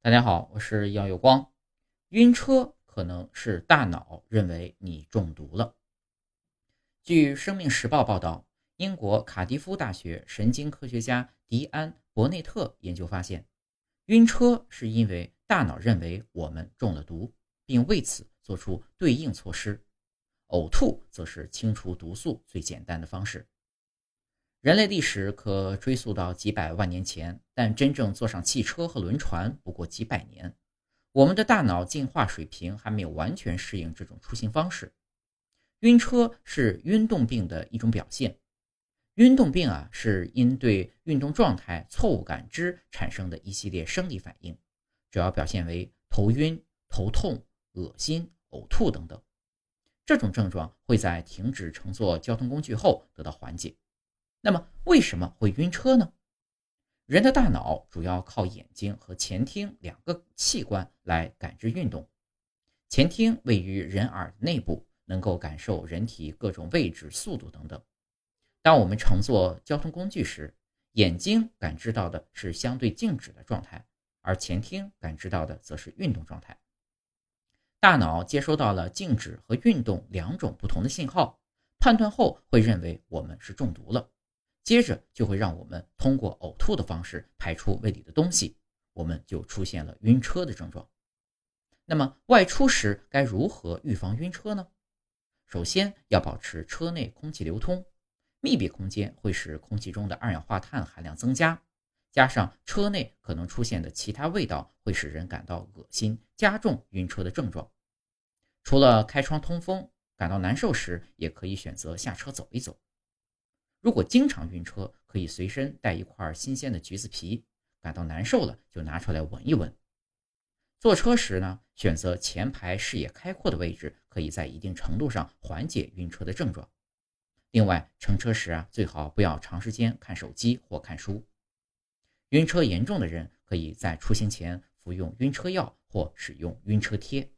大家好，我是杨有光。晕车可能是大脑认为你中毒了。据《生命时报》报道，英国卡迪夫大学神经科学家迪安·伯内特研究发现，晕车是因为大脑认为我们中了毒，并为此做出对应措施。呕吐则是清除毒素最简单的方式。人类历史可追溯到几百万年前，但真正坐上汽车和轮船不过几百年。我们的大脑进化水平还没有完全适应这种出行方式。晕车是晕动病的一种表现。晕动病啊，是因对运动状态错误感知产生的一系列生理反应，主要表现为头晕、头痛、恶心、呕吐等等。这种症状会在停止乘坐交通工具后得到缓解。那么为什么会晕车呢？人的大脑主要靠眼睛和前庭两个器官来感知运动。前庭位于人耳内部，能够感受人体各种位置、速度等等。当我们乘坐交通工具时，眼睛感知到的是相对静止的状态，而前庭感知到的则是运动状态。大脑接收到了静止和运动两种不同的信号，判断后会认为我们是中毒了。接着就会让我们通过呕吐的方式排出胃里的东西，我们就出现了晕车的症状。那么外出时该如何预防晕车呢？首先要保持车内空气流通，密闭空间会使空气中的二氧化碳含量增加，加上车内可能出现的其他味道会使人感到恶心，加重晕车的症状。除了开窗通风，感到难受时也可以选择下车走一走。如果经常晕车，可以随身带一块新鲜的橘子皮，感到难受了就拿出来闻一闻。坐车时呢，选择前排视野开阔的位置，可以在一定程度上缓解晕车的症状。另外，乘车时啊，最好不要长时间看手机或看书。晕车严重的人，可以在出行前服用晕车药或使用晕车贴。